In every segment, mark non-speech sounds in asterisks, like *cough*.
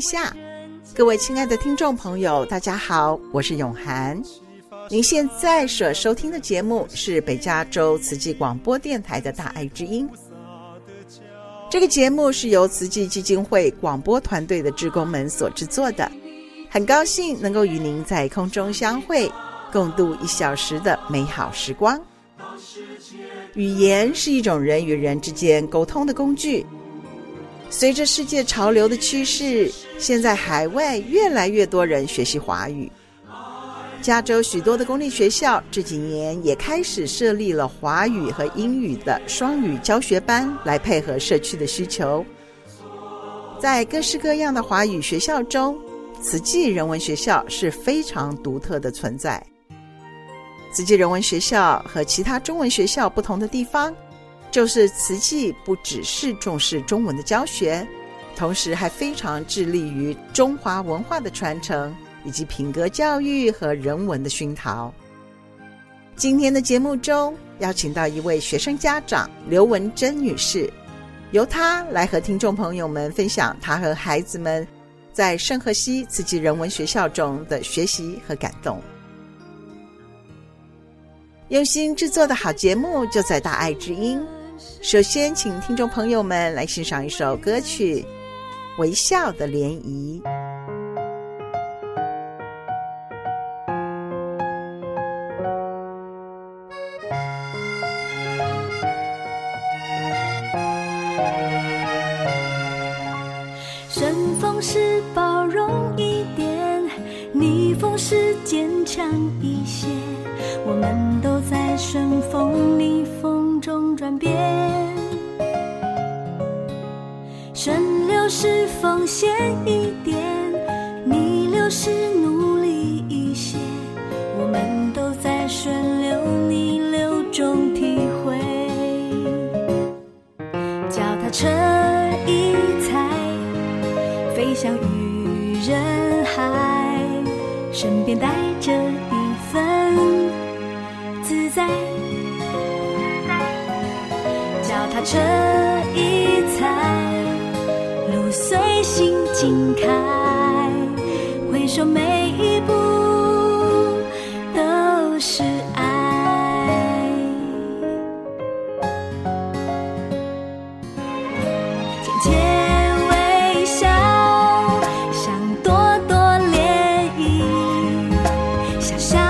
下。各位亲爱的听众朋友，大家好，我是永涵。您现在所收听的节目是北加州慈济广播电台的《大爱之音》。这个节目是由慈济基金会广播团队的职工们所制作的。很高兴能够与您在空中相会，共度一小时的美好时光。语言是一种人与人之间沟通的工具。随着世界潮流的趋势，现在海外越来越多人学习华语。加州许多的公立学校这几年也开始设立了华语和英语的双语教学班，来配合社区的需求。在各式各样的华语学校中，慈济人文学校是非常独特的存在。慈济人文学校和其他中文学校不同的地方，就是慈济不只是重视中文的教学，同时还非常致力于中华文化的传承，以及品格教育和人文的熏陶。今天的节目中，邀请到一位学生家长刘文珍女士，由她来和听众朋友们分享她和孩子们在圣荷西慈济人文学校中的学习和感动。用心制作的好节目，就在大爱之音。首先，请听众朋友们来欣赏一首歌曲《微笑的涟漪》。顺风时包容一点，逆风时坚强一些。我们都在顺风逆风中转变，顺流时奉献一点，这一彩路随心尽开回首每一步都是爱。浅浅微笑像朵朵涟漪小小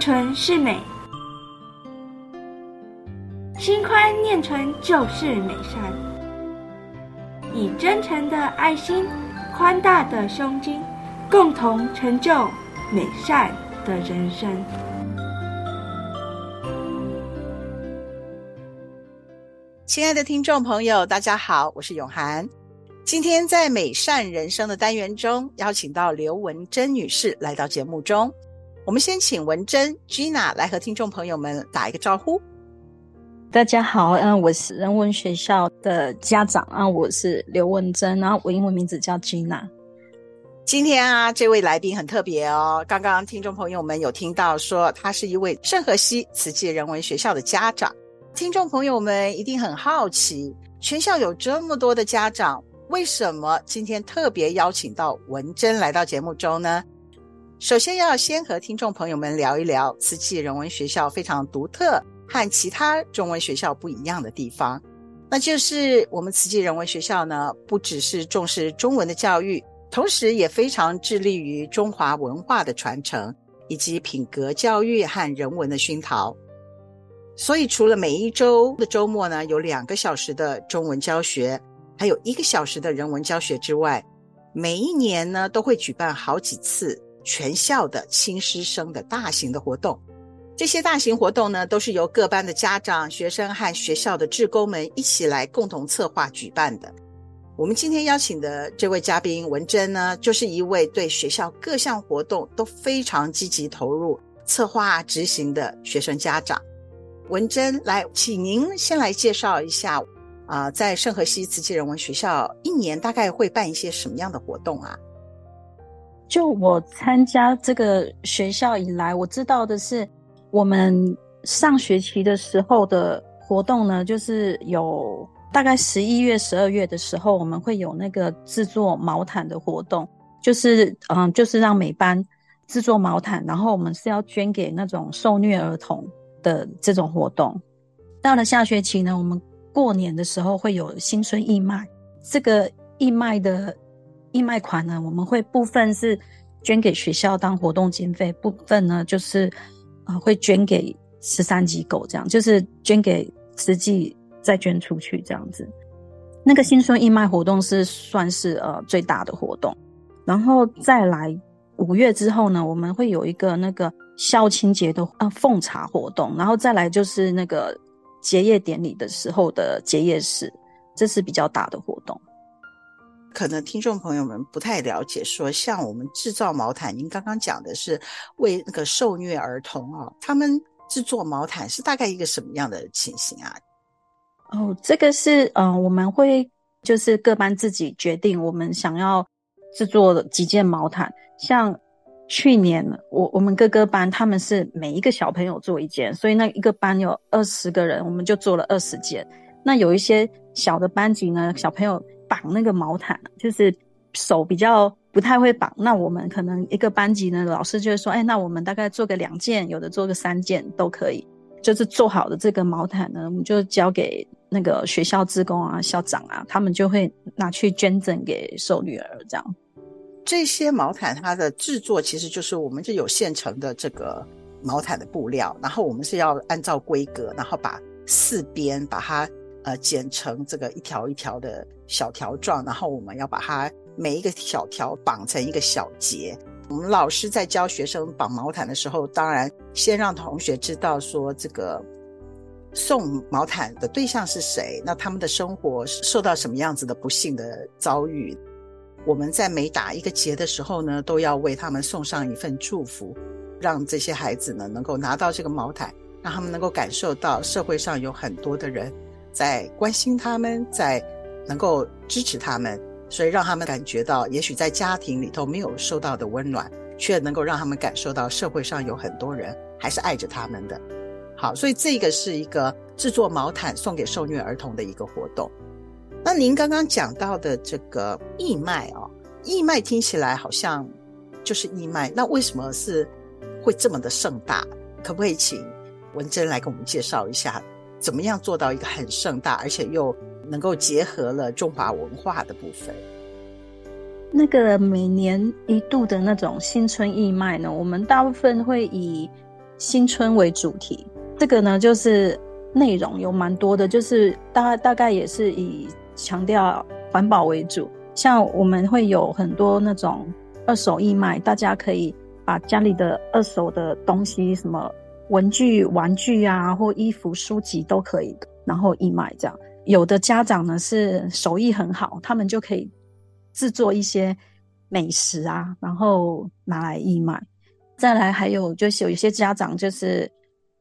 纯是美。心宽念纯就是美善，以真诚的爱心、宽大的胸襟，共同成就美善的人生。亲爱的听众朋友，大家好，我是永涵。今天在美善人生的单元中，邀请到刘文珍女士来到节目中。我们先请文珍 Gina 来和听众朋友们打一个招呼。大家好，嗯，我是人文学校的家长啊，我是刘文珍，然后我英文名字叫 Gina。今天啊，这位来宾很特别哦。刚刚听众朋友们有听到说，他是一位圣荷西慈济人文学校的家长。听众朋友们一定很好奇，全校有这么多的家长，为什么今天特别邀请到文珍来到节目中呢？首先要先和听众朋友们聊一聊慈济人文学校非常独特和其他中文学校不一样的地方，那就是我们慈济人文学校呢，不只是重视中文的教育，同时也非常致力于中华文化的传承，以及品格教育和人文的熏陶。所以，除了每一周的周末呢，有两个小时的中文教学，还有一个小时的人文教学之外，每一年呢都会举办好几次全校的亲师生的大型的活动。这些大型活动呢，都是由各班的家长、学生和学校的志工们一起来共同策划举办的。我们今天邀请的这位嘉宾文珍呢，就是一位对学校各项活动都非常积极投入、策划执行的学生家长。文珍，来，请您先来介绍一下，啊、在圣河西慈济人文学校一年大概会办一些什么样的活动啊？就我参加这个学校以来，我知道的是，我们上学期的时候的活动呢，就是有大概十一月、十二月的时候，我们会有那个制作毛毯的活动，就是嗯，就是让每班制作毛毯，然后我们是要捐给那种受虐儿童。的这种活动，到了下学期呢，我们过年的时候会有新春义卖。这个义卖的义卖款呢，我们会部分是捐给学校当活动经费，部分呢就是呃会捐给慈善机构，这样就是捐给实际再捐出去这样子。那个新春义卖活动是算是呃最大的活动，然后再来五月之后呢，我们会有一个那个。校庆节的啊奉茶活动，然后再来就是那个结业典礼的时候的结业式，这是比较大的活动。可能听众朋友们不太了解说，像我们制造毛毯，您刚刚讲的是为那个受虐儿童啊，他们制作毛毯是大概一个什么样的情形啊？哦，这个是嗯、我们会就是各班自己决定，我们想要制作几件毛毯，像。去年我我们各个班他们是每一个小朋友做一件，所以那一个班有二十个人，我们就做了二十件。那有一些小的班级呢，小朋友绑那个毛毯，就是手比较不太会绑，那我们可能一个班级呢，老师就会说，哎，那我们大概做个两件，有的做个三件都可以。就是做好的这个毛毯呢，我们就交给那个学校职工啊、校长啊，他们就会拿去捐赠给受女儿这样。这些毛毯它的制作其实就是我们就有现成的这个毛毯的布料，然后我们是要按照规格，然后把四边把它呃剪成这个一条一条的小条状，然后我们要把它每一个小条绑成一个小结。我们老师在教学生绑毛毯的时候，当然先让同学知道说这个送毛毯的对象是谁，那他们的生活受到什么样子的不幸的遭遇。我们在每打一个结的时候呢，都要为他们送上一份祝福，让这些孩子呢能够拿到这个毛毯，让他们能够感受到社会上有很多的人在关心他们，在能够支持他们，所以让他们感觉到，也许在家庭里头没有受到的温暖，却能够让他们感受到社会上有很多人还是爱着他们的。好，所以这个是一个制作毛毯送给受虐儿童的一个活动。那您刚刚讲到的这个义卖哦，义卖听起来好像就是义卖，那为什么是会这么的盛大？可不可以请文珍来给我们介绍一下，怎么样做到一个很盛大，而且又能够结合了中华文化的部分？那个每年一度的那种新春义卖呢，我们大部分会以新春为主题，这个呢就是内容有蛮多的，就是大大概也是以。强调环保为主，像我们会有很多那种二手义卖，大家可以把家里的二手的东西，什么文具、玩具啊，或衣服、书籍都可以，然后义卖这样。有的家长呢是手艺很好，他们就可以制作一些美食啊，然后拿来义卖。再来还有就是有一些家长就是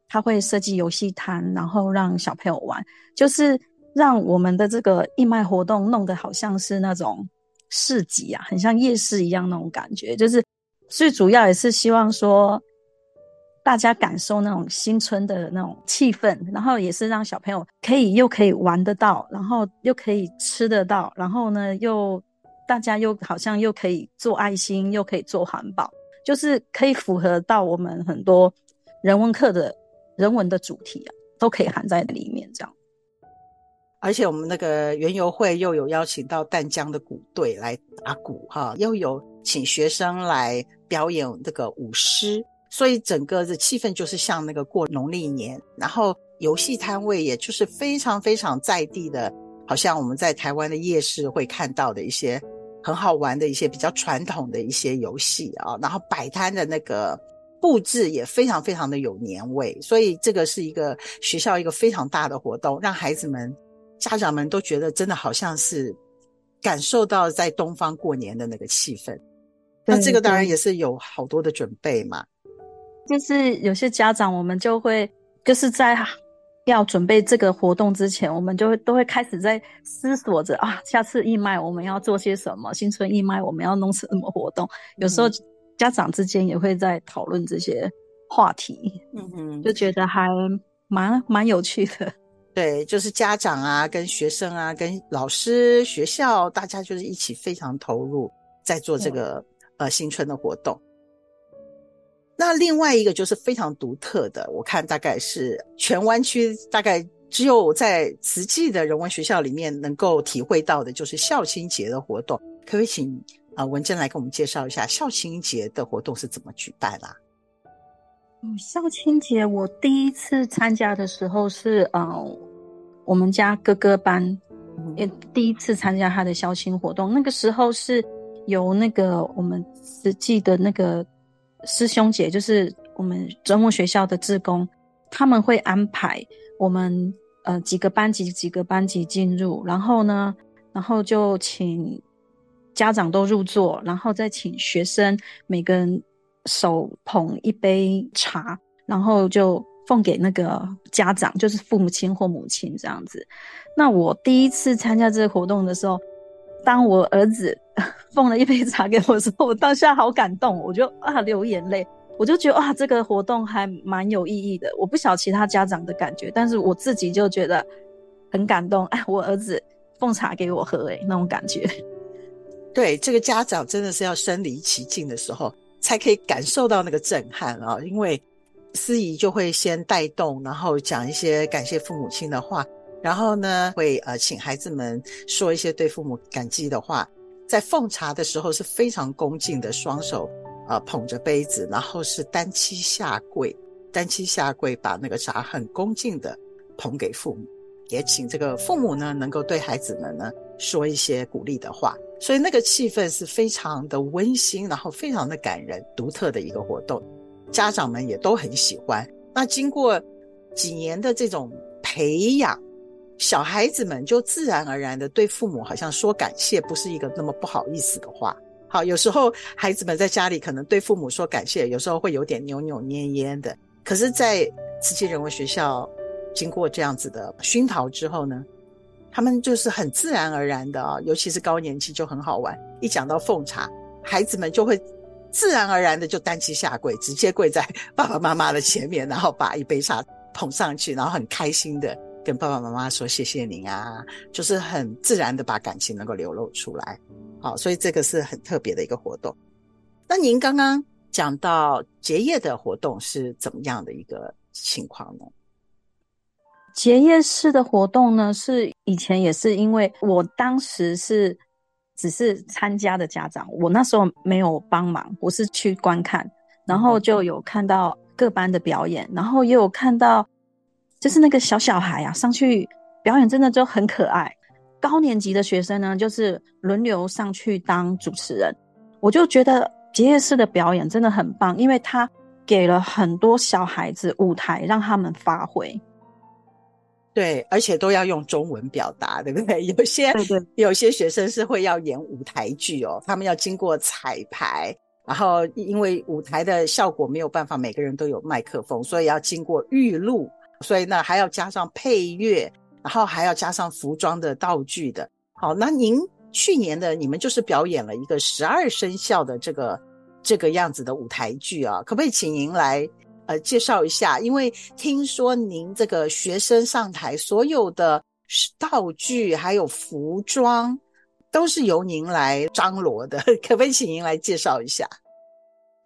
他会设计游戏摊，然后让小朋友玩，就是。让我们的这个义卖活动弄得好像是那种市集啊，很像夜市一样那种感觉。就是最主要也是希望说，大家感受那种新春的那种气氛，然后也是让小朋友可以又可以玩得到，然后又可以吃得到，然后呢又大家又好像又可以做爱心，又可以做环保，就是可以符合到我们很多人文课的人文的主题啊，都可以含在里面这样。而且我们那个园游会又有邀请到淡江的鼓队来打鼓哈，又有请学生来表演这个舞狮。所以整个的气氛就是像那个过农历年，然后游戏摊位也就是非常非常在地的，好像我们在台湾的夜市会看到的一些很好玩的一些比较传统的一些游戏啊，然后摆摊的那个布置也非常非常的有年味，所以这个是一个学校一个非常大的活动，让孩子们、家长们都觉得真的好像是感受到在东方过年的那个气氛。那这个当然也是有好多的准备嘛。就是有些家长，我们就会就是在要准备这个活动之前，我们就会都会开始在思索着啊，下次义卖我们要做些什么，新春义卖我们要弄什么活动。有时候家长之间也会在讨论这些话题，嗯哼，就觉得还蛮蛮有趣的。*laughs* 对，就是家长啊，跟学生啊，跟老师、学校，大家就是一起非常投入在做这个呃新春的活动。那另外一个就是非常独特的，我看大概是全湾区大概只有在慈济的人文学校里面能够体会到的，就是孝亲节的活动。可不可以请啊、呃、文珍来给我们介绍一下孝亲节的活动是怎么举办啦、啊？嗯，孝亲节我第一次参加的时候是呃我们家哥哥班也第一次参加他的孝亲活动，那个时候是由那个我们慈济的那个。师兄姐就是我们周末学校的志工，他们会安排我们呃几个班级几个班级进入，然后呢，然后就请家长都入座，然后再请学生每个人手捧一杯茶，然后就奉给那个家长，就是父母亲或母亲这样子。那我第一次参加这个活动的时候。当我儿子 *laughs* 奉了一杯茶给我的时候，我当下好感动，我就啊流眼泪，我就觉得哇，这个活动还蛮有意义的。我不晓其他家长的感觉，但是我自己就觉得很感动。哎，我儿子奉茶给我喝，哎，那种感觉。*laughs* 对，这个家长真的是要身临其境的时候，才可以感受到那个震撼啊！因为司仪就会先带动，然后讲一些感谢父母亲的话。然后呢，会呃请孩子们说一些对父母感激的话，在奉茶的时候是非常恭敬的，双手呃捧着杯子，然后是单膝下跪，单膝下跪把那个茶很恭敬的捧给父母，也请这个父母呢能够对孩子们呢说一些鼓励的话，所以那个气氛是非常的温馨，然后非常的感人，独特的一个活动，家长们也都很喜欢。那经过几年的这种培养。小孩子们就自然而然的对父母好像说感谢，不是一个那么不好意思的话。好，有时候孩子们在家里可能对父母说感谢，有时候会有点扭扭捏捏的。可是，在慈济人文学校经过这样子的熏陶之后呢，他们就是很自然而然的啊，尤其是高年级就很好玩。一讲到奉茶，孩子们就会自然而然的就单膝下跪，直接跪在爸爸妈妈的前面，然后把一杯茶捧上去，然后很开心的。跟爸爸妈妈说谢谢您啊，就是很自然的把感情能够流露出来，好，所以这个是很特别的一个活动。那您刚刚讲到结业的活动是怎么样的一个情况呢？结业式的活动呢，是以前也是因为我当时是只是参加的家长，我那时候没有帮忙，我是去观看，然后就有看到各班的表演，然后也有看到。就是那个小小孩啊，上去表演真的就很可爱。高年级的学生呢，就是轮流上去当主持人。我就觉得结业式的表演真的很棒，因为他给了很多小孩子舞台让他们发挥。对，而且都要用中文表达，对不对？*laughs* 有些有些学生是会要演舞台剧哦，他们要经过彩排，然后因为舞台的效果没有办法每个人都有麦克风，所以要经过预录。所以呢，还要加上配乐，然后还要加上服装的道具的。好，那您去年的你们就是表演了一个十二生肖的这个这个样子的舞台剧啊，可不可以请您来呃介绍一下？因为听说您这个学生上台所有的道具还有服装都是由您来张罗的，*laughs* 可不可以请您来介绍一下？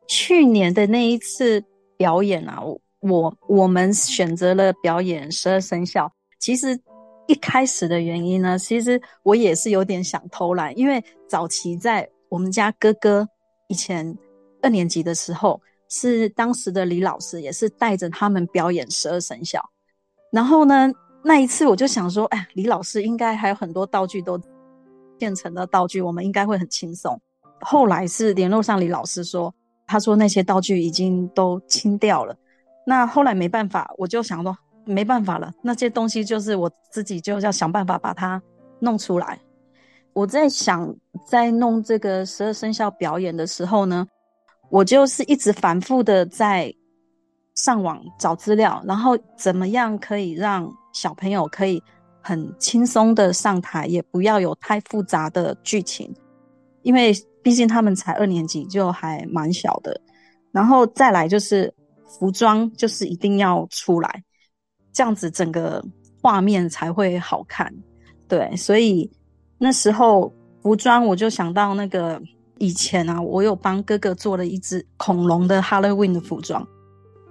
去年的那一次表演啊，我我我们选择了表演十二生肖。其实一开始的原因呢，其实我也是有点想偷懒，因为早期在我们家哥哥以前二年级的时候，是当时的李老师也是带着他们表演十二生肖。然后呢，那一次我就想说，哎，李老师应该还有很多道具都现成的道具，我们应该会很轻松。后来是联络上李老师说。他说那些道具已经都清掉了，那后来没办法，我就想说没办法了，那些东西就是我自己就要想办法把它弄出来。我在想，在弄这个十二生肖表演的时候呢，我就是一直反复的在上网找资料，然后怎么样可以让小朋友可以很轻松的上台，也不要有太复杂的剧情，因为。毕竟他们才二年级，就还蛮小的。然后再来就是服装，就是一定要出来，这样子整个画面才会好看。对，所以那时候服装我就想到那个以前啊，我有帮哥哥做了一只恐龙的 Halloween 的服装。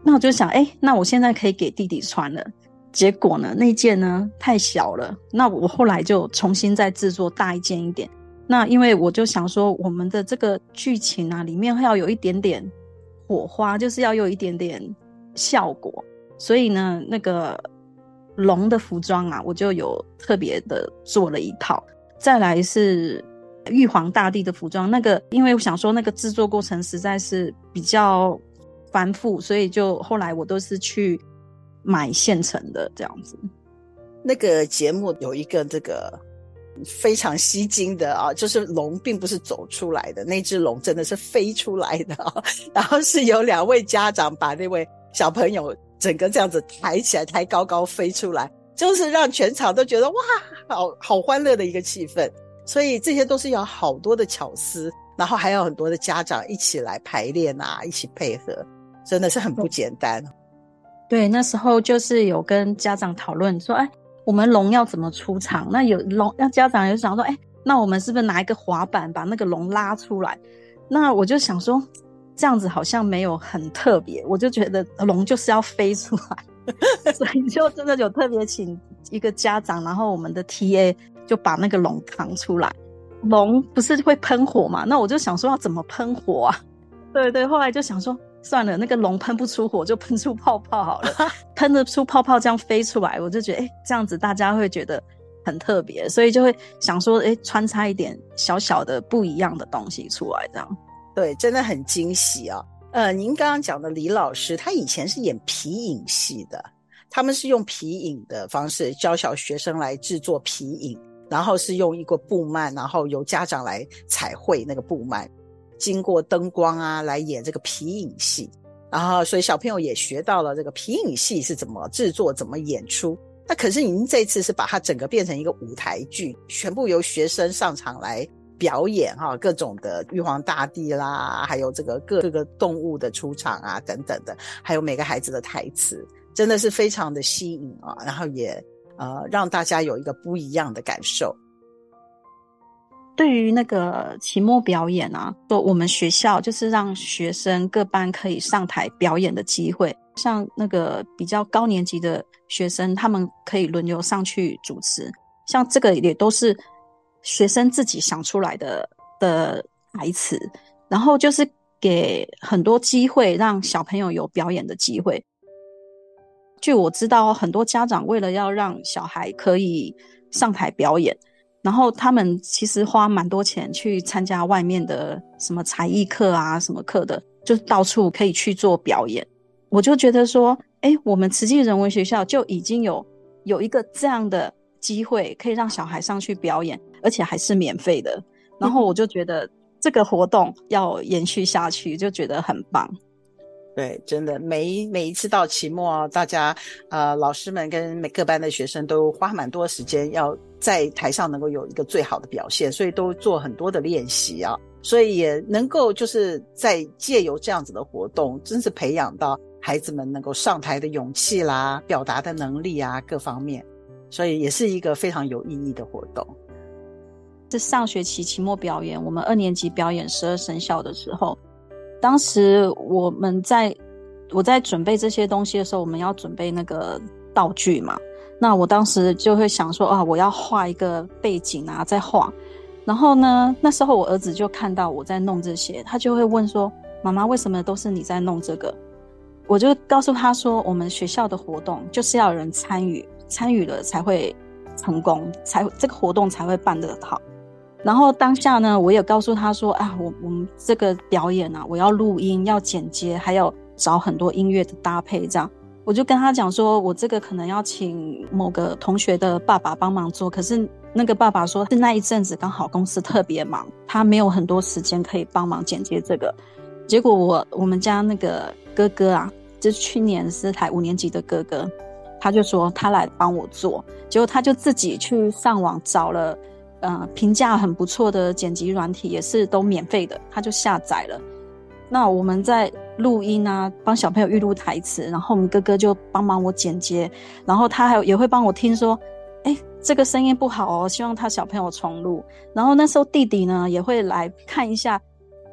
那我就想，哎，那我现在可以给弟弟穿了。结果呢，那件呢太小了，那我后来就重新再制作大一件一点。那因为我就想说，我们的这个剧情啊，里面会要有一点点火花，就是要有一点点效果，所以呢，那个龙的服装啊，我就有特别的做了一套。再来是玉皇大帝的服装，那个因为我想说那个制作过程实在是比较繁复，所以就后来我都是去买现成的这样子。那个节目有一个这个。非常吸睛的啊，就是龙并不是走出来的，那只龙真的是飞出来的。*laughs* 然后是有两位家长把那位小朋友整个这样子抬起来，抬高高飞出来，就是让全场都觉得哇，好好欢乐的一个气氛。所以这些都是有好多的巧思，然后还有很多的家长一起来排练啊，一起配合，真的是很不简单。对，那时候就是有跟家长讨论说，哎。我们龙要怎么出场？那有龙，那家长有想说，哎，那我们是不是拿一个滑板把那个龙拉出来？那我就想说，这样子好像没有很特别，我就觉得龙就是要飞出来，*laughs* 所以就真的有特别请一个家长，然后我们的 TA 就把那个龙扛出来。龙不是会喷火嘛？那我就想说要怎么喷火啊？对对，后来就想说。算了，那个龙喷不出火，就喷出泡泡好了。*laughs* 喷得出泡泡这样飞出来，我就觉得，哎、欸，这样子大家会觉得很特别，所以就会想说，哎、穿插一点小小的不一样的东西出来，这样。对，真的很惊喜啊。呃，您刚刚讲的李老师，他以前是演皮影戏的，他们是用皮影的方式教小学生来制作皮影，然后是用一个布幔，然后由家长来彩绘那个布幔。经过灯光啊，来演这个皮影戏，然后所以小朋友也学到了这个皮影戏是怎么制作、怎么演出。那可是您这次是把它整个变成一个舞台剧，全部由学生上场来表演哈，各种的玉皇大帝啦，还有这个各各个动物的出场啊等等的，还有每个孩子的台词，真的是非常的吸引啊，然后也呃让大家有一个不一样的感受。对于那个期末表演啊，说我们学校就是让学生各班可以上台表演的机会，像那个比较高年级的学生，他们可以轮流上去主持，像这个也都是学生自己想出来的的台词，然后就是给很多机会让小朋友有表演的机会。据我知道，很多家长为了要让小孩可以上台表演。然后他们其实花蛮多钱去参加外面的什么才艺课啊，什么课的，就到处可以去做表演。我就觉得说，哎，我们慈济人文学校就已经有有一个这样的机会，可以让小孩上去表演，而且还是免费的。然后我就觉得这个活动要延续下去，就觉得很棒。对，真的，每一每一次到期末啊，大家呃，老师们跟每个班的学生都花蛮多时间，要在台上能够有一个最好的表现，所以都做很多的练习啊，所以也能够就是在借由这样子的活动，真是培养到孩子们能够上台的勇气啦、表达的能力啊各方面，所以也是一个非常有意义的活动。这上学期期末表演，我们二年级表演十二生肖的时候，当时我们在我在准备这些东西的时候，我们要准备那个道具嘛。那我当时就会想说啊，我要画一个背景啊，再画。然后呢，那时候我儿子就看到我在弄这些，他就会问说：“妈妈，为什么都是你在弄这个？”我就告诉他说：“我们学校的活动就是要人参与，参与了才会成功，才这个活动才会办得好。”然后当下呢，我也告诉他说：“啊，我我们这个表演啊，我要录音，要剪接，还要找很多音乐的搭配。”这样，我就跟他讲说：“我这个可能要请某个同学的爸爸帮忙做。”可是那个爸爸说是那一阵子刚好公司特别忙，他没有很多时间可以帮忙剪接这个。结果我我们家那个哥哥啊，就是去年是才五年级的哥哥，他就说他来帮我做，结果他就自己去上网找了。呃，评价很不错的剪辑软体也是都免费的，他就下载了。那我们在录音啊，帮小朋友预录台词，然后我们哥哥就帮忙我剪接，然后他还也会帮我听说，哎，这个声音不好哦，希望他小朋友重录。然后那时候弟弟呢也会来看一下，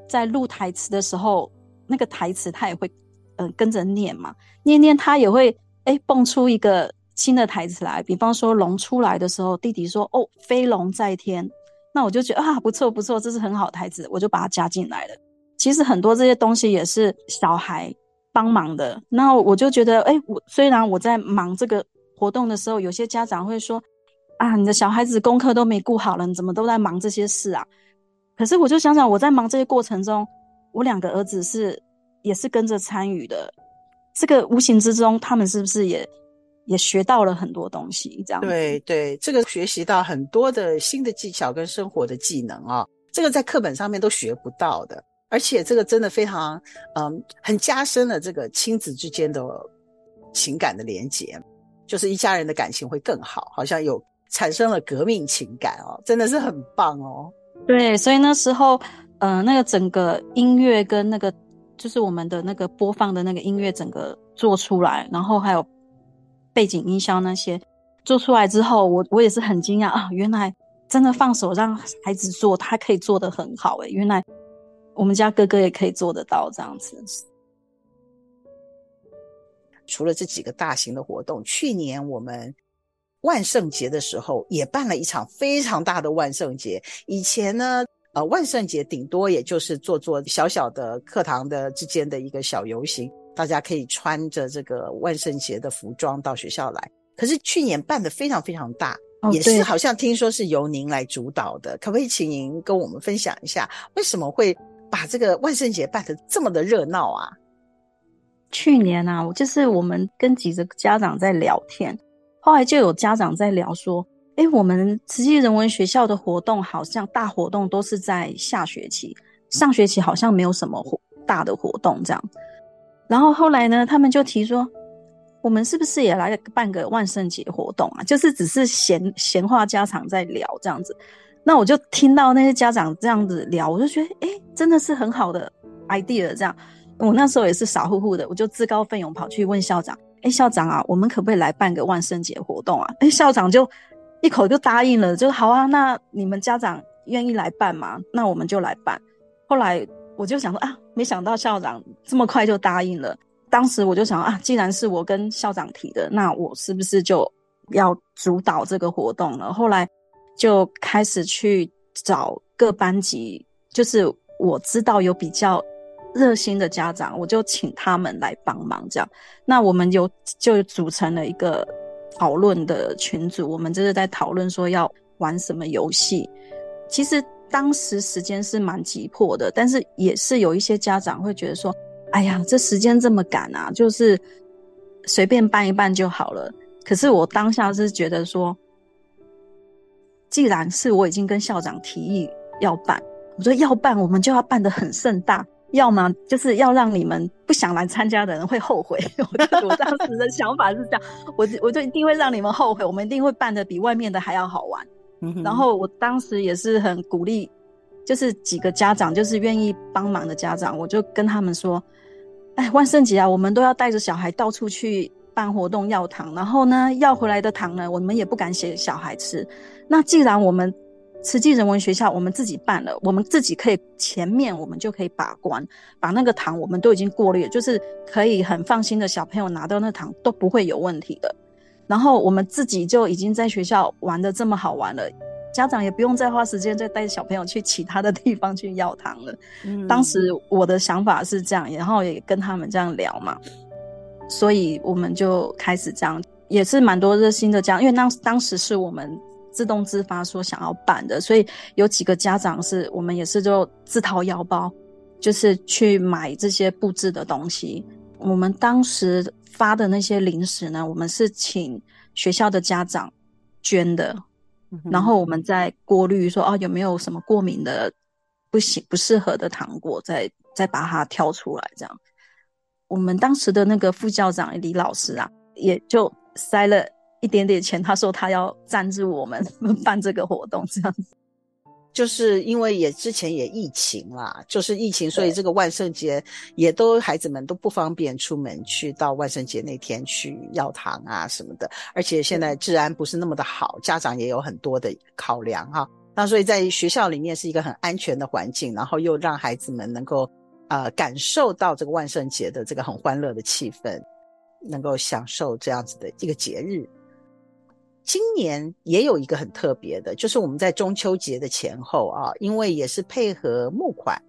在录台词的时候，那个台词他也会嗯、跟着念嘛，念念他也会哎蹦出一个。新的台词来，比方说龙出来的时候，弟弟说：“哦，飞龙在天。”那我就觉得啊，不错不错，这是很好的台词，我就把它加进来了。其实很多这些东西也是小孩帮忙的。那我就觉得，哎，我虽然我在忙这个活动的时候，有些家长会说：“啊，你的小孩子功课都没顾好了，你怎么都在忙这些事啊？”可是我就想想，我在忙这些过程中，我两个儿子是也是跟着参与的。这个无形之中，他们是不是也？也学到了很多东西，这样对对，这个学习到很多的新的技巧跟生活的技能啊、哦，这个在课本上面都学不到的，而且这个真的非常嗯，很加深了这个亲子之间的情感的连结，就是一家人的感情会更好，好像有产生了革命情感哦，真的是很棒哦。对，所以那时候，嗯、呃，那个整个音乐跟那个就是我们的那个播放的那个音乐整个做出来，然后还有。背景音效那些做出来之后，我我也是很惊讶啊！原来真的放手让孩子做，他可以做得很好诶。原来我们家哥哥也可以做得到这样子。除了这几个大型的活动，去年我们万圣节的时候也办了一场非常大的万圣节。以前呢，呃，万圣节顶多也就是做做小小的课堂的之间的一个小游行。大家可以穿着这个万圣节的服装到学校来，可是去年办的非常非常大，哦、也是好像听说是由您来主导的，可不可以请您跟我们分享一下，为什么会把这个万圣节办得这么的热闹啊？去年啊，就是我们跟几个家长在聊天，后来就有家长在聊说，哎，我们慈济人文学校的活动好像大活动都是在下学期，上学期好像没有什么活大的活动这样。然后后来呢，他们就提说，我们是不是也来办个万圣节活动啊？就是只是闲闲话家常在聊这样子。那我就听到那些家长这样子聊，我就觉得，诶，真的是很好的 idea。这样，我那时候也是傻乎乎的，我就自告奋勇跑去问校长，诶，校长啊，我们可不可以来办个万圣节活动啊？诶，校长就一口就答应了，就好啊。那你们家长愿意来办吗？那我们就来办。后来。我就想说啊，没想到校长这么快就答应了。当时我就想啊，既然是我跟校长提的，那我是不是就要主导这个活动了？后来就开始去找各班级，就是我知道有比较热心的家长，我就请他们来帮忙。这样，那我们有就组成了一个讨论的群组，我们就是在讨论说要玩什么游戏。其实。当时时间是蛮急迫的，但是也是有一些家长会觉得说：“哎呀，这时间这么赶啊，就是随便办一办就好了。”可是我当下是觉得说，既然是我已经跟校长提议要办，我说要办，我们就要办得很盛大，要么就是要让你们不想来参加的人会后悔。*laughs* 我当时的想法是这样，我我就一定会让你们后悔，我们一定会办的比外面的还要好玩。然后我当时也是很鼓励，就是几个家长，就是愿意帮忙的家长，我就跟他们说：“哎，万圣节啊，我们都要带着小孩到处去办活动要糖，然后呢，要回来的糖呢，我们也不敢给小孩吃。那既然我们慈济人文学校我们自己办了，我们自己可以前面我们就可以把关，把那个糖我们都已经过滤，就是可以很放心的小朋友拿到那糖都不会有问题的。然后我们自己就已经在学校玩的这么好玩了。家长也不用再花时间再带小朋友去其他的地方去要糖了。嗯，当时我的想法是这样，然后也跟他们这样聊嘛，所以我们就开始这样，也是蛮多热心的家长，因为当当时是我们自动自发说想要办的，所以有几个家长是我们也是就自掏腰包，就是去买这些布置的东西。我们当时发的那些零食呢，我们是请学校的家长捐的。然后我们再过滤说，哦，有没有什么过敏的不行不适合的糖果，再再把它挑出来这样。我们当时的那个副校长李老师啊，也就塞了一点点钱，他说他要赞助我们 *laughs* 办这个活动这样子。就是因为也之前也疫情啦，就是疫情，所以这个万圣节也都孩子们都不方便出门去到万圣节那天去要糖啊什么的，而且现在治安不是那么的好，家长也有很多的考量哈。那所以在学校里面是一个很安全的环境，然后又让孩子们能够呃感受到这个万圣节的这个很欢乐的气氛，能够享受这样子的一个节日。今年也有一个很特别的，就是我们在中秋节的前后啊，因为也是配合募款，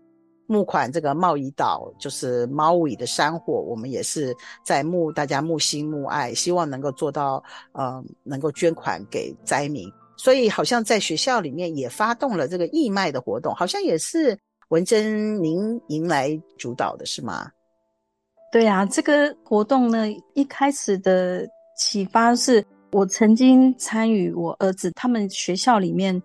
募款这个贸易岛就是猫尾的山火，我们也是在募大家募心募爱，希望能够做到呃能够捐款给灾民，所以好像在学校里面也发动了这个义卖的活动，好像也是文珍您迎来主导的是吗？对啊，这个活动呢，一开始的启发是。我曾经参与我儿子他们学校里面，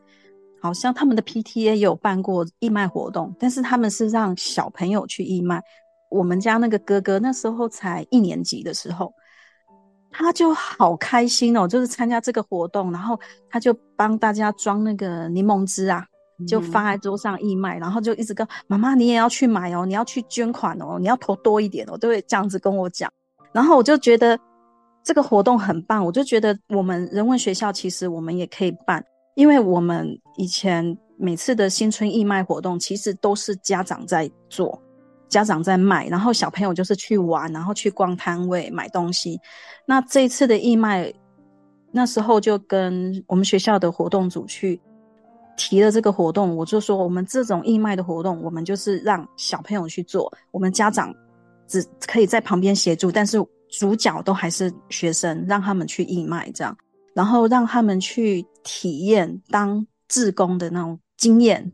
好像他们的 PTA 也有办过义卖活动，但是他们是让小朋友去义卖。我们家那个哥哥那时候才一年级的时候，他就好开心哦，就是参加这个活动，然后他就帮大家装那个柠檬汁啊，就放在桌上义卖，然后就一直跟妈妈，你也要去买哦，你要去捐款哦，你要投多一点哦，都会这样子跟我讲，然后我就觉得。这个活动很棒，我就觉得我们人文学校其实我们也可以办，因为我们以前每次的新春义卖活动，其实都是家长在做，家长在卖，然后小朋友就是去玩，然后去逛摊位买东西。那这一次的义卖，那时候就跟我们学校的活动组去提了这个活动，我就说我们这种义卖的活动，我们就是让小朋友去做，我们家长只可以在旁边协助，但是。主角都还是学生，让他们去义卖这样，然后让他们去体验当志工的那种经验。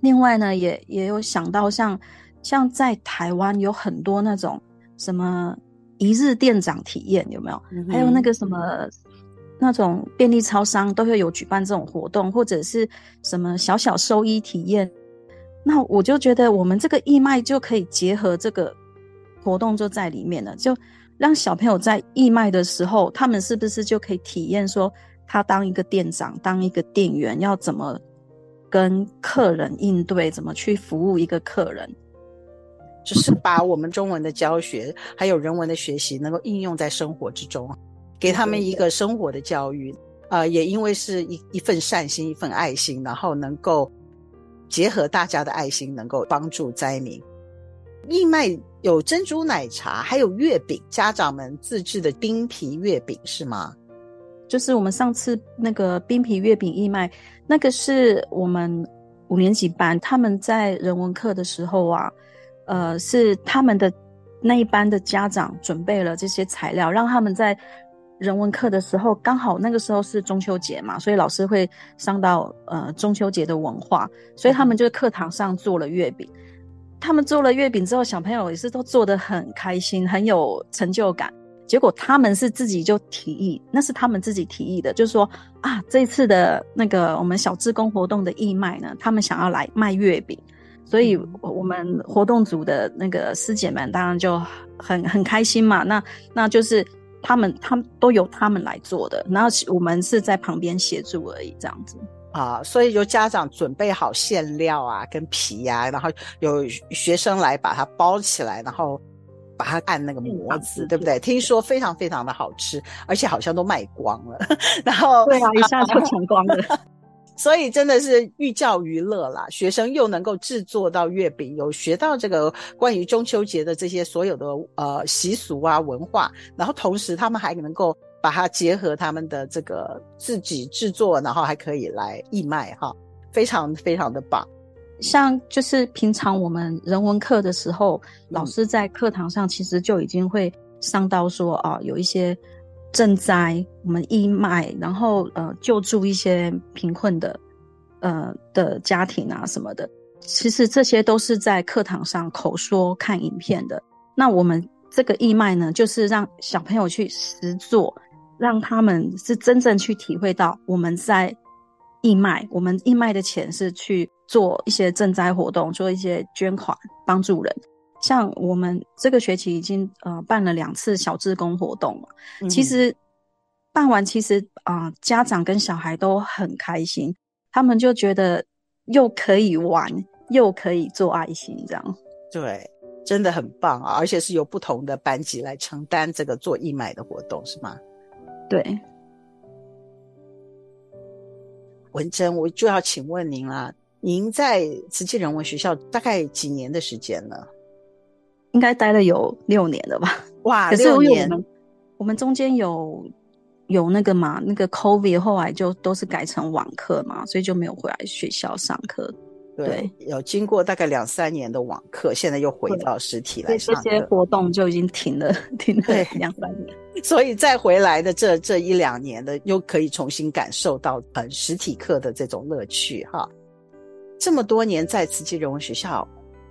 另外呢，也也有想到像像在台湾有很多那种什么一日店长体验有没有？嗯、还有那个什么那种便利超商都会有举办这种活动，或者是什么小小收衣体验。那我就觉得我们这个义卖就可以结合这个活动就在里面了，就。让小朋友在义卖的时候，他们是不是就可以体验说，他当一个店长，当一个店员，要怎么跟客人应对，怎么去服务一个客人，就是把我们中文的教学还有人文的学习能够应用在生活之中，给他们一个生活的教育。啊、呃，也因为是一一份善心，一份爱心，然后能够结合大家的爱心，能够帮助灾民。义卖有珍珠奶茶，还有月饼，家长们自制的冰皮月饼是吗？就是我们上次那个冰皮月饼义卖，那个是我们五年级班他们在人文课的时候啊，呃，是他们的那一班的家长准备了这些材料，让他们在人文课的时候，刚好那个时候是中秋节嘛，所以老师会上到呃中秋节的文化，所以他们就课堂上做了月饼。他们做了月饼之后，小朋友也是都做得很开心，很有成就感。结果他们是自己就提议，那是他们自己提议的，就是说啊，这次的那个我们小志工活动的义卖呢，他们想要来卖月饼，所以我们活动组的那个师姐们当然就很很开心嘛。那那就是他们他们都由他们来做的，然后我们是在旁边协助而已，这样子。啊，所以由家长准备好馅料啊，跟皮呀、啊，然后有学生来把它包起来，然后把它按那个模子，对不对？听说非常非常的好吃，而且好像都卖光了。*laughs* 然后对啊，一下就 *laughs* 抢光了。*laughs* 所以真的是寓教于乐啦，学生又能够制作到月饼，有学到这个关于中秋节的这些所有的呃习俗啊文化，然后同时他们还能够把它结合他们的这个自己制作，然后还可以来义卖哈，非常非常的棒。像就是平常我们人文课的时候，嗯、老师在课堂上其实就已经会上到说啊，有一些。赈灾，我们义卖，然后呃救助一些贫困的呃的家庭啊什么的，其实这些都是在课堂上口说看影片的。那我们这个义卖呢，就是让小朋友去实做，让他们是真正去体会到我们在义卖，我们义卖的钱是去做一些赈灾活动，做一些捐款帮助人。像我们这个学期已经呃办了两次小志工活动了，嗯、其实办完其实啊、呃、家长跟小孩都很开心，他们就觉得又可以玩又可以做爱心这样。对，真的很棒啊！而且是由不同的班级来承担这个做义卖的活动，是吗？对。文珍，我就要请问您啦，您在慈济人文学校大概几年的时间了？应该待了有六年了吧？哇，*laughs* 可是六年。我们中间有有那个嘛，那个 COVID 后来就都是改成网课嘛，所以就没有回来学校上课。对，有经过大概两三年的网课，现在又回到实体来上。这些活动就已经停了，*laughs* 停了两三年。*laughs* 所以再回来的这这一两年的，又可以重新感受到呃实体课的这种乐趣哈。这么多年在慈济人文学校。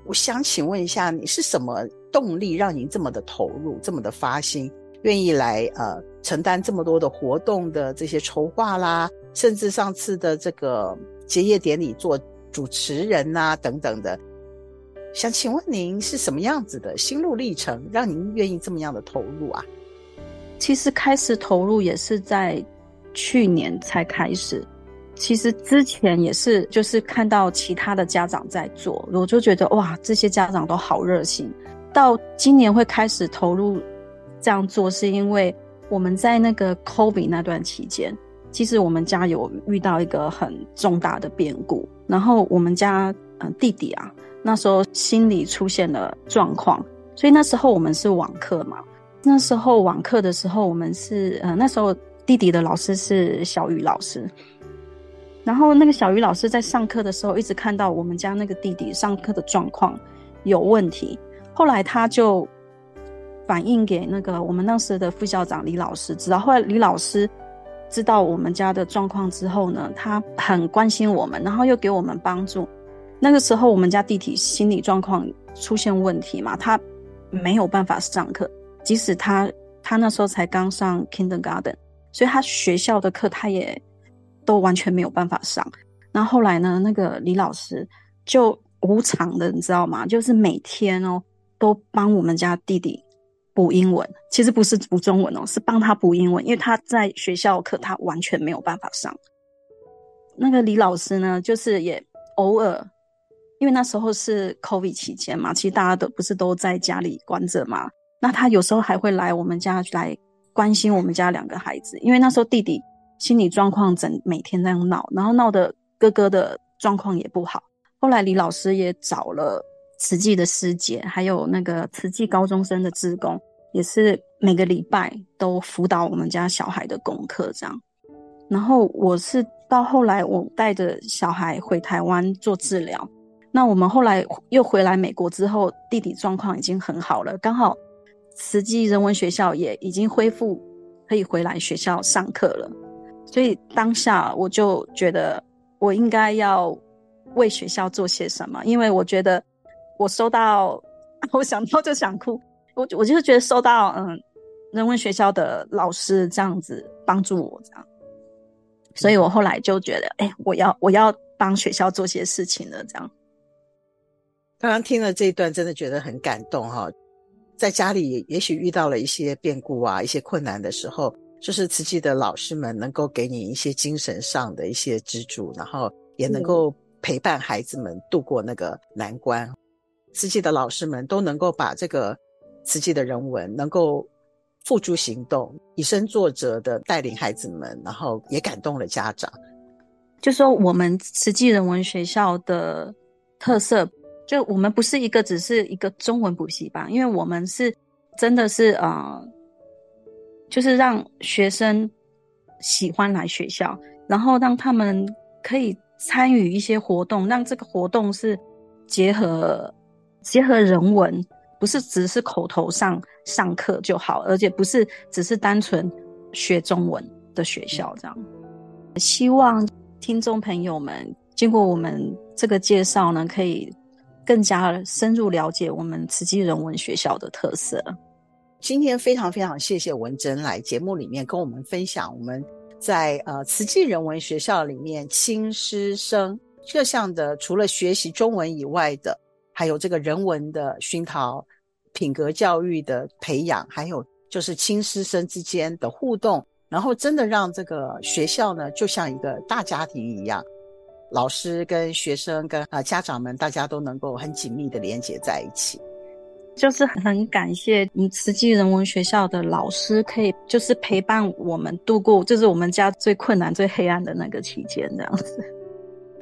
我想请问一下，你是什么动力让您这么的投入，这么的发心，愿意来呃承担这么多的活动的这些筹划啦，甚至上次的这个结业典礼做主持人呐、啊、等等的，想请问您是什么样子的心路历程，让您愿意这么样的投入啊？其实开始投入也是在去年才开始。其实之前也是，就是看到其他的家长在做，我就觉得哇，这些家长都好热心。到今年会开始投入这样做，是因为我们在那个 COVID 那段期间，其实我们家有遇到一个很重大的变故，然后我们家嗯弟弟啊，那时候心理出现了状况，所以那时候我们是网课嘛。那时候网课的时候，我们是呃那时候弟弟的老师是小雨老师。然后那个小雨老师在上课的时候，一直看到我们家那个弟弟上课的状况有问题。后来他就反映给那个我们当时的副校长李老师知道。后来李老师知道我们家的状况之后呢，他很关心我们，然后又给我们帮助。那个时候我们家弟弟心理状况出现问题嘛，他没有办法上课，即使他他那时候才刚上 Kindergarten，所以他学校的课他也。都完全没有办法上，然后后来呢，那个李老师就无偿的，你知道吗？就是每天哦，都帮我们家弟弟补英文。其实不是补中文哦，是帮他补英文，因为他在学校课他完全没有办法上。那个李老师呢，就是也偶尔，因为那时候是 COVID 期间嘛，其实大家都不是都在家里关着嘛，那他有时候还会来我们家来关心我们家两个孩子，因为那时候弟弟。心理状况整每天在闹，然后闹得哥哥的状况也不好。后来李老师也找了慈济的师姐，还有那个慈济高中生的志工，也是每个礼拜都辅导我们家小孩的功课这样。然后我是到后来，我带着小孩回台湾做治疗。那我们后来又回来美国之后，弟弟状况已经很好了，刚好慈济人文学校也已经恢复可以回来学校上课了。所以当下我就觉得我应该要为学校做些什么，因为我觉得我收到，*laughs* 我想到就想哭，我我就是觉得收到嗯人文学校的老师这样子帮助我这样，所以我后来就觉得哎、欸，我要我要帮学校做些事情了这样。刚刚听了这一段，真的觉得很感动哈，在家里也许遇到了一些变故啊，一些困难的时候。就是慈济的老师们能够给你一些精神上的一些支柱，然后也能够陪伴孩子们度过那个难关。慈济的老师们都能够把这个慈济的人文能够付诸行动，以身作则的带领孩子们，然后也感动了家长。就说我们慈济人文学校的特色，就我们不是一个只是一个中文补习班，因为我们是真的是呃，就是让学生喜欢来学校，然后让他们可以参与一些活动，让这个活动是结合。结合人文，不是只是口头上上课就好，而且不是只是单纯学中文的学校这样。希望听众朋友们经过我们这个介绍呢，可以更加深入了解我们慈济人文学校的特色。今天非常非常谢谢文珍来节目里面跟我们分享我们在呃慈济人文学校里面亲师生各项的，除了学习中文以外的。还有这个人文的熏陶、品格教育的培养，还有就是亲师生之间的互动，然后真的让这个学校呢，就像一个大家庭一样，老师跟学生跟啊家长们，大家都能够很紧密的连接在一起。就是很感谢你慈济人文学校的老师，可以就是陪伴我们度过，就是我们家最困难、最黑暗的那个期间，这样子。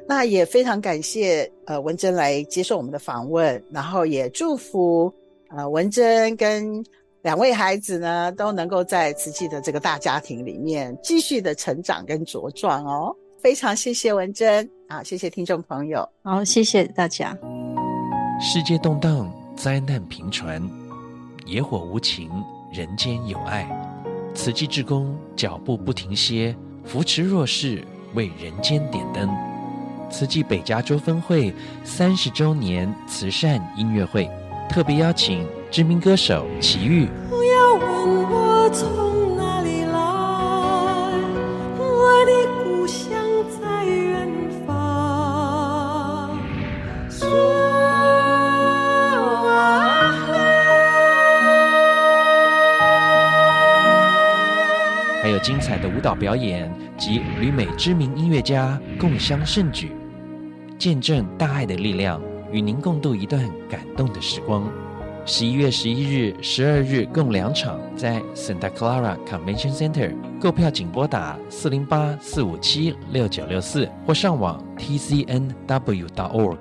那也非常感谢呃文珍来接受我们的访问，然后也祝福呃文珍跟两位孩子呢都能够在慈济的这个大家庭里面继续的成长跟茁壮哦。非常谢谢文珍啊，谢谢听众朋友，好，谢谢大家。世界动荡，灾难频传，野火无情，人间有爱。慈济志工脚步不停歇，扶持弱势，为人间点灯。慈济北加州分会三十周年慈善音乐会，特别邀请知名歌手齐豫。不要问我从哪里来，我的故乡在远方。还有精彩的舞蹈表演及旅美知名音乐家共襄盛举。见证大爱的力量，与您共度一段感动的时光。十一月十一日、十二日共两场，在 Santa Clara Convention Center。购票请拨打四零八四五七六九六四，或上网 tcnw.org。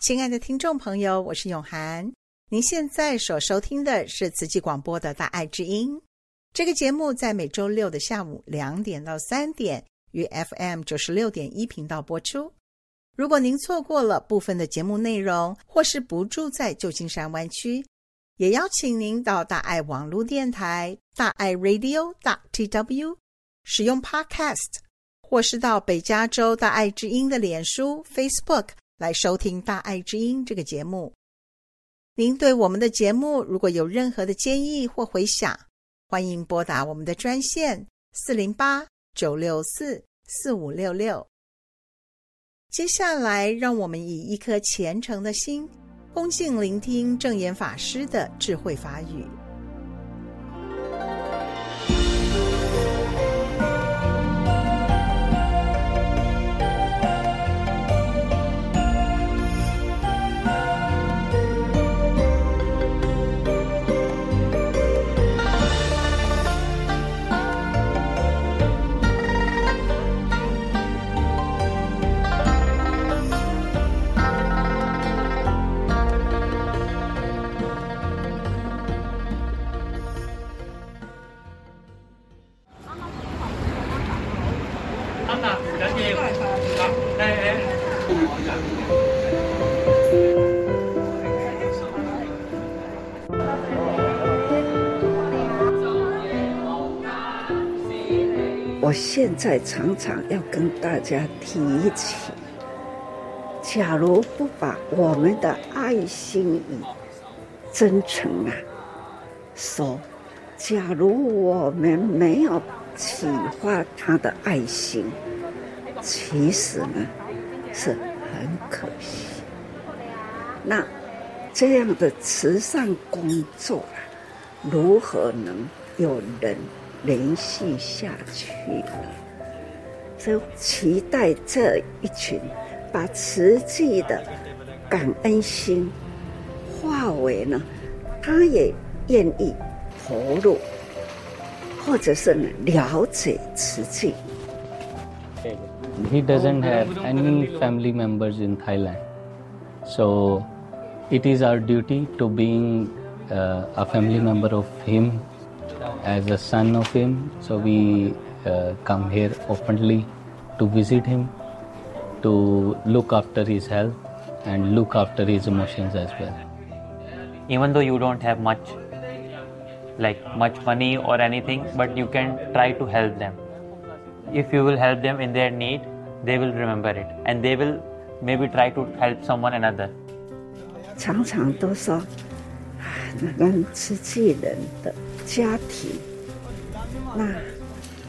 亲爱的听众朋友，我是永涵。您现在所收听的是慈济广播的《大爱之音》这个节目，在每周六的下午两点到三点，于 FM 九十六点一频道播出。如果您错过了部分的节目内容，或是不住在旧金山湾区，也邀请您到大爱网络电台大爱 Radio .tw 使用 Podcast，或是到北加州大爱之音的脸书 Facebook。来收听《大爱之音》这个节目。您对我们的节目如果有任何的建议或回响，欢迎拨打我们的专线四零八九六四四五六六。接下来，让我们以一颗虔诚的心，恭敬聆听证严法师的智慧法语。我现在常常要跟大家提起，假如不把我们的爱心与真诚啊说，假如我们没有启发他的爱心，其实呢是很可惜。那这样的慈善工作啊，如何能有人联系下去了，所以期待这一群把慈济的感恩心化为呢，他也愿意投入，或者是呢了解慈济。He doesn't have any family members in Thailand, so it is our duty to being a family member of him. as a son of him. So we uh, come here openly to visit him, to look after his health and look after his emotions as well. Even though you don't have much, like much money or anything, but you can try to help them. If you will help them in their need, they will remember it and they will maybe try to help someone another. 常常都说，那个慈济人的 *sighs* 家庭，那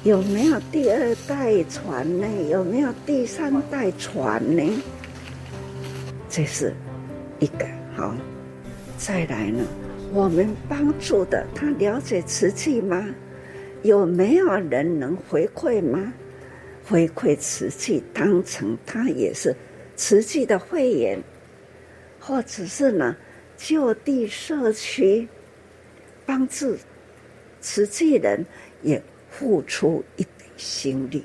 有没有第二代传呢？有没有第三代传呢？这是一个好。再来呢，我们帮助的他了解瓷器吗？有没有人能回馈吗？回馈瓷器，当成他也是瓷器的会员，或者是呢，就地社区帮助。慈济人也付出一点心力。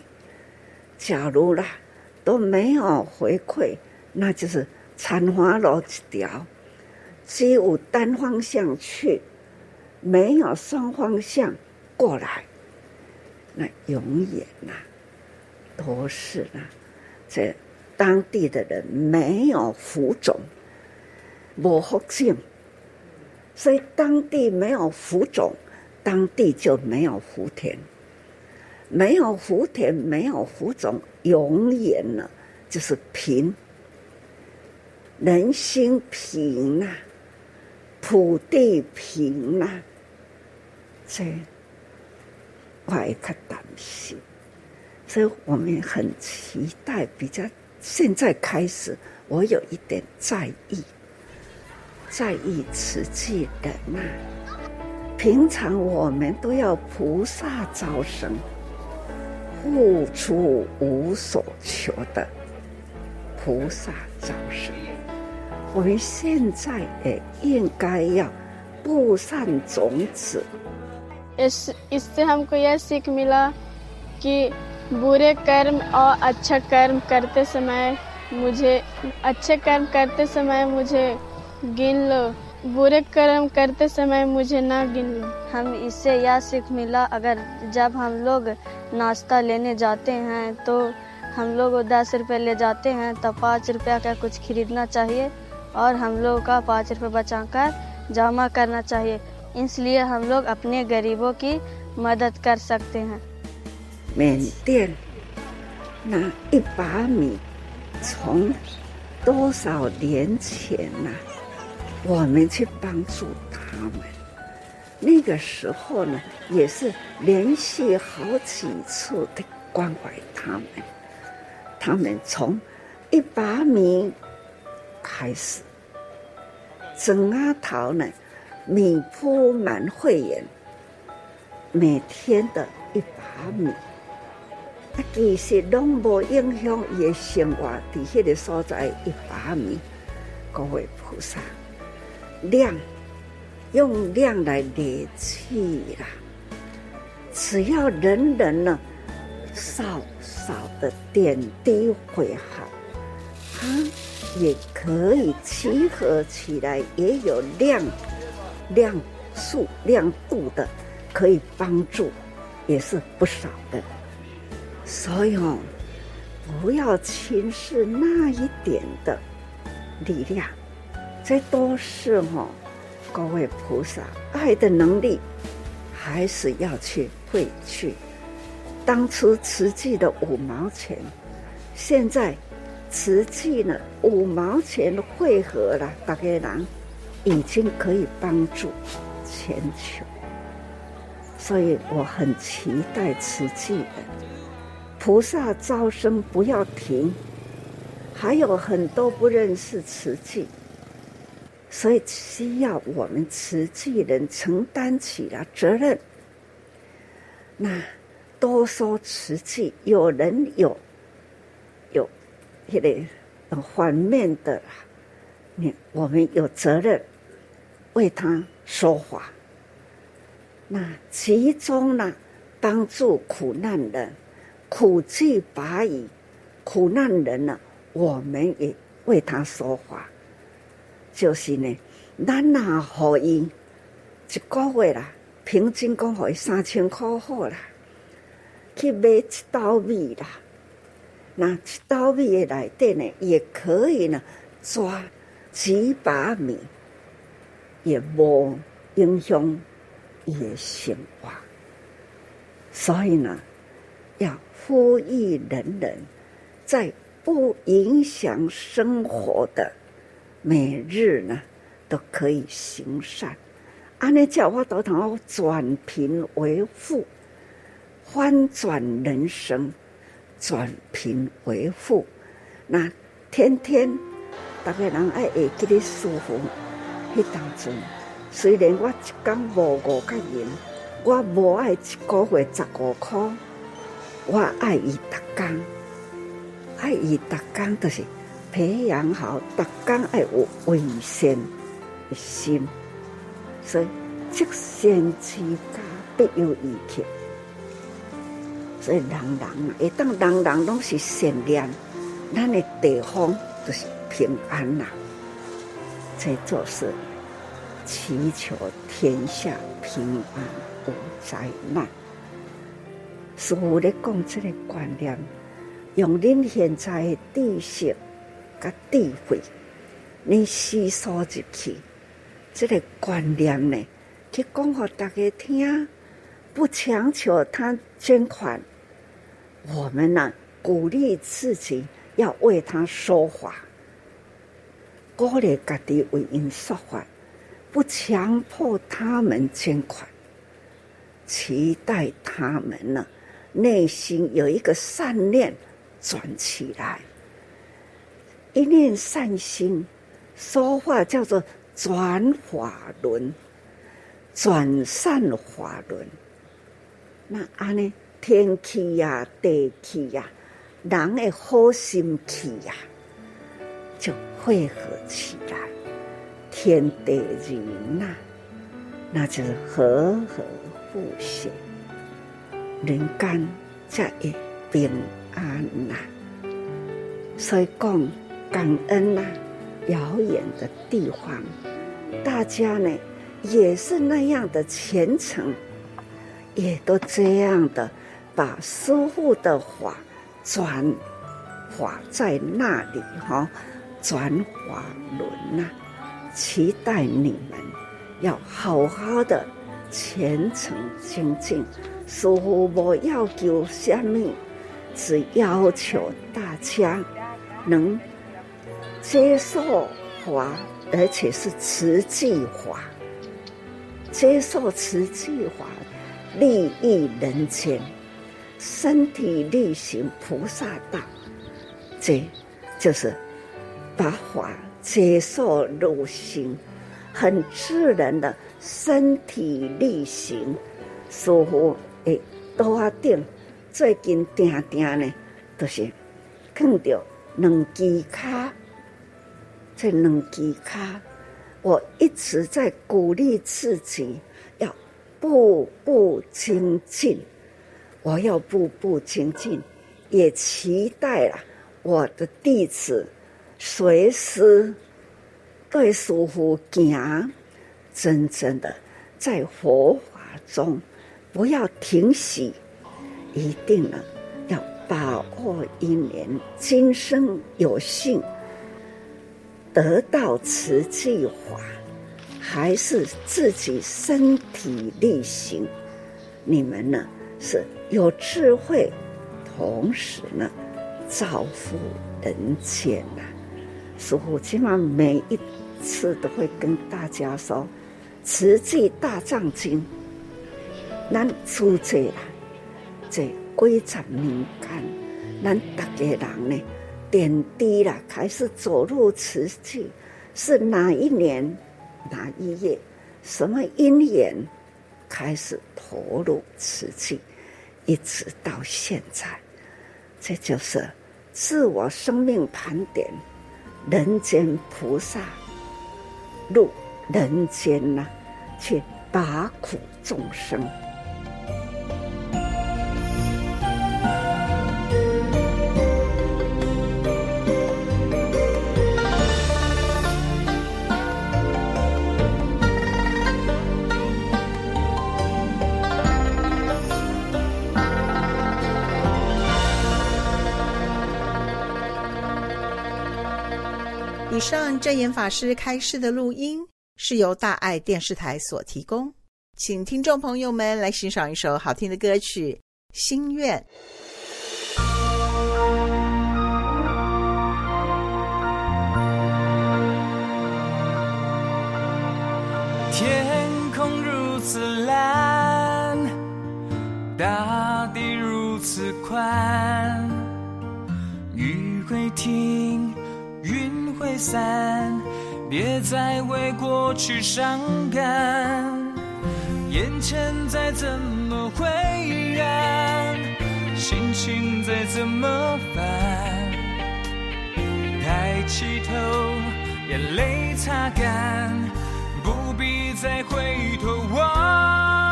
假如啦都没有回馈，那就是残花路一条，只有单方向去，没有双方向过来，那永远呐都是呢，这当地的人没有福种，无福种，所以当地没有福种。当地就没有福田，没有福田，没有福种，永远呢就是贫。人心贫呐，土地贫呐，这我也可担心，所以我们很期待。比较现在开始，我有一点在意，在意慈济人呐。平常我们都要菩萨招生，付出无所求的菩萨招生。我们现在也应该要布善种子。इस इससे हमको यह सीख मिला कि बुरे कर्म और अच्छा कर्म करते समय मुझे अच्छे कर्म करते समय मुझे गिन लो बुरे कर्म करते समय मुझे ना गिन लो हम इससे यह सीख मिला अगर जब हम लोग नाश्ता लेने जाते हैं तो हम लोग दस रुपये ले जाते हैं तो पाँच रुपया का कुछ खरीदना चाहिए और हम लोग का पाँच रुपये बचाकर जमा करना चाहिए इसलिए हम लोग अपने गरीबों की मदद कर सकते हैं 缅甸那一把米，从多少年前呐、啊， 我们去帮助他们。那个时候呢，也是连续好几次的关怀他们。他们从一把米开始，整阿桃呢，米铺满会员，每天的一把米，啊，其实拢无影响伊的生活，伫迄个所在一把米，各位菩萨，量用量来累积啦，只要人人呢，少少的点滴会好，啊，也可以集合起来，也有量。量数量度的可以帮助，也是不少的。所以哦，不要轻视那一点的力量，这都是哦，各位菩萨爱的能力，还是要去汇聚。当初慈济的五毛钱，现在慈济呢五毛钱汇合了，大概人。已经可以帮助全球，所以我很期待慈济的菩萨招生不要停。还有很多不认识慈济，所以需要我们慈济人承担起了责任。那多说慈济，有人有有一点反面的，你我们有责任。为他说话，那其中呢，帮助苦难人，苦济拔夷，苦难人呢，我们也为他说话。就是呢，咱呐，可以一个月啦，平均讲可以三千块好啦，去买一斗米啦，那一斗米的内底呢，也可以呢，抓几把米。也无影响伊的生活，所以呢，要呼吁人人在不影响生活的每日呢，都可以行善。安尼叫我都通转贫为富，翻转人生，转贫为富。那天天大家人爱会记得舒服。迄当中，虽然我一工无五个银，我无爱一个月十五块，我爱伊逐工，爱伊逐工就是培养好，大家爱有为善的心，所以积善之家必有余庆。所以人人啊，会当人人拢是善良，咱的地方就是平安呐。这就是祈求天下平安无灾难。师父咧讲这个观念，用恁现在的知识甲智慧，你吸收进去，这个观念呢，去讲给大家听，不强求他捐款，我们呢，鼓励自己要为他说话，鼓励家己为因说话，不强迫他们捐款，期待他们呢，内心有一个善念转起来，一念善心，说话叫做转法轮，转善法轮。那安呢？天气呀，地气呀，人的好心气呀，就汇合起来，天地人呐，那就是和和和谐，人间才会平安呐。所以讲感恩呐，遥远的地方，大家呢也是那样的虔诚，也都这样的。把师父的法转法在那里哈，转法轮呐，期待你们要好好的虔诚精进。师父不要求什么，只要求大家能接受法，而且是慈济法，接受慈济法，利益人间。身体力行菩萨道，这就是把法接受入心，很自然的身体力行。师父诶，多阿定最近定定呢，都是看到两支卡，这两支卡，我一直在鼓励自己要步步精进。我要步步精进，也期待了我的弟子随时对师父讲，真正的在佛法中不要停息，一定呢要把握一年，今生有幸得到慈济法，还是自己身体力行，你们呢是。有智慧，同时呢，造福人间呐。师父起码每一次都会跟大家说，《慈济大藏经》，咱出这啦，这归藏民间，咱大家人呢，点滴了，开始走入瓷器，是哪一年哪一月，什么因缘，开始投入瓷器。一直到现在，这就是自我生命盘点，人间菩萨入人间呐，去拔苦众生。正言法师开示的录音是由大爱电视台所提供，请听众朋友们来欣赏一首好听的歌曲《心愿》。别再为过去伤感。眼前再怎么灰暗，心情再怎么烦，抬起头，眼泪擦干，不必再回头望。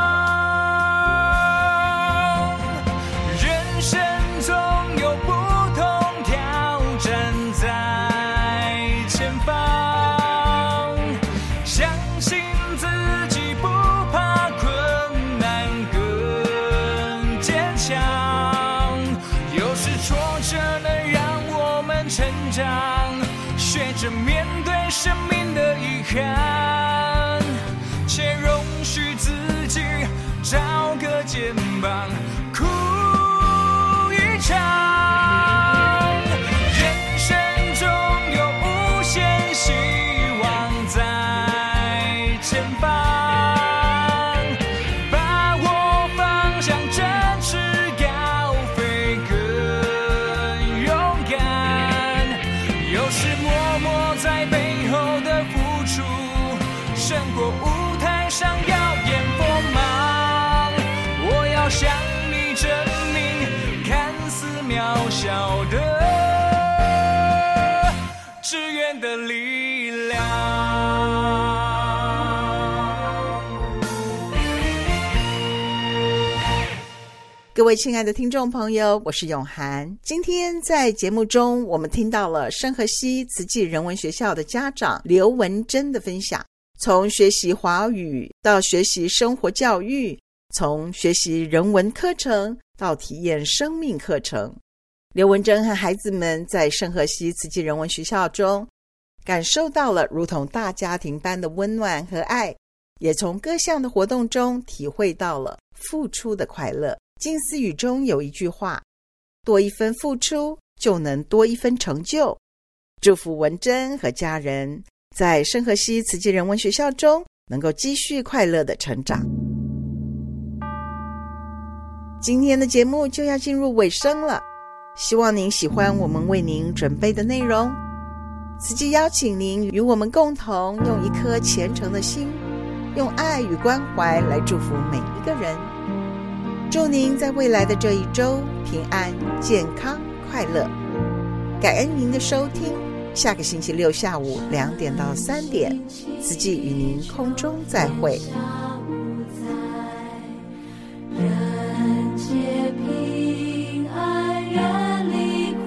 哭一场。各位亲爱的听众朋友，我是永涵。今天在节目中，我们听到了圣荷西慈济人文学校的家长刘文珍的分享。从学习华语到学习生活教育，从学习人文课程到体验生命课程，刘文珍和孩子们在圣荷西慈济人文学校中，感受到了如同大家庭般的温暖和爱，也从各项的活动中体会到了付出的快乐。金丝语中有一句话：“多一分付出，就能多一分成就。”祝福文珍和家人在圣荷西慈济人文学校中能够继续快乐的成长。今天的节目就要进入尾声了，希望您喜欢我们为您准备的内容。慈济邀请您与我们共同用一颗虔诚的心，用爱与关怀来祝福每一个人。祝您在未来的这一周平安、健康、快乐。感恩您的收听，下个星期六下午两点到三点，四季与您空中再会。人平安，远离苦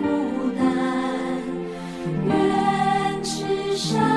难，愿世上。